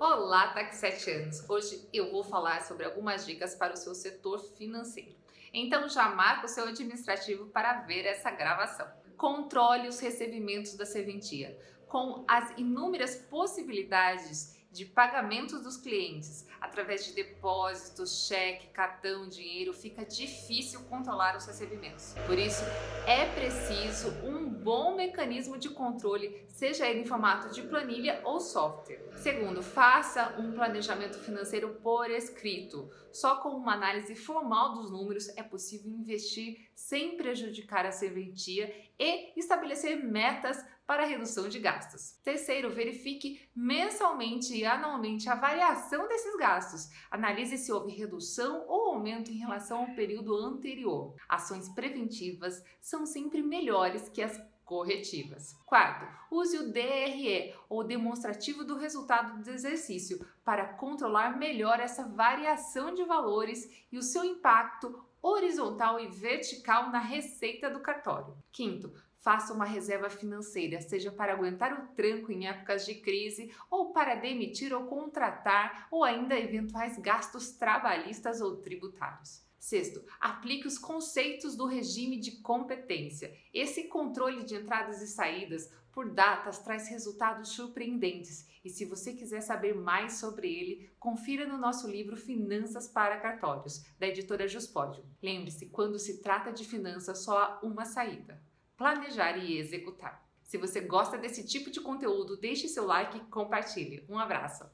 Olá, Tax 7 anos! Hoje eu vou falar sobre algumas dicas para o seu setor financeiro. Então já marca o seu administrativo para ver essa gravação. Controle os recebimentos da serventia. Com as inúmeras possibilidades de pagamentos dos clientes através de depósitos, cheque, cartão, dinheiro, fica difícil controlar os recebimentos. Por isso, é preciso um bom mecanismo de controle, seja ele em formato de planilha ou software. Segundo, faça um planejamento financeiro por escrito. Só com uma análise formal dos números é possível investir sem prejudicar a serventia e estabelecer metas para redução de gastos. Terceiro, verifique mensalmente e anualmente a variação desses gastos. Analise se houve redução ou aumento em relação ao período anterior. Ações preventivas são sempre melhores que as corretivas. Quarto, use o DRE, ou demonstrativo do resultado do exercício, para controlar melhor essa variação de valores e o seu impacto horizontal e vertical na receita do cartório. Quinto, faça uma reserva financeira, seja para aguentar o tranco em épocas de crise, ou para demitir ou contratar, ou ainda eventuais gastos trabalhistas ou tributários. Sexto, aplique os conceitos do regime de competência. Esse controle de entradas e saídas por datas traz resultados surpreendentes. E se você quiser saber mais sobre ele, confira no nosso livro Finanças para Cartórios, da editora Juspódio. Lembre-se, quando se trata de finanças, só há uma saída: planejar e executar. Se você gosta desse tipo de conteúdo, deixe seu like e compartilhe. Um abraço!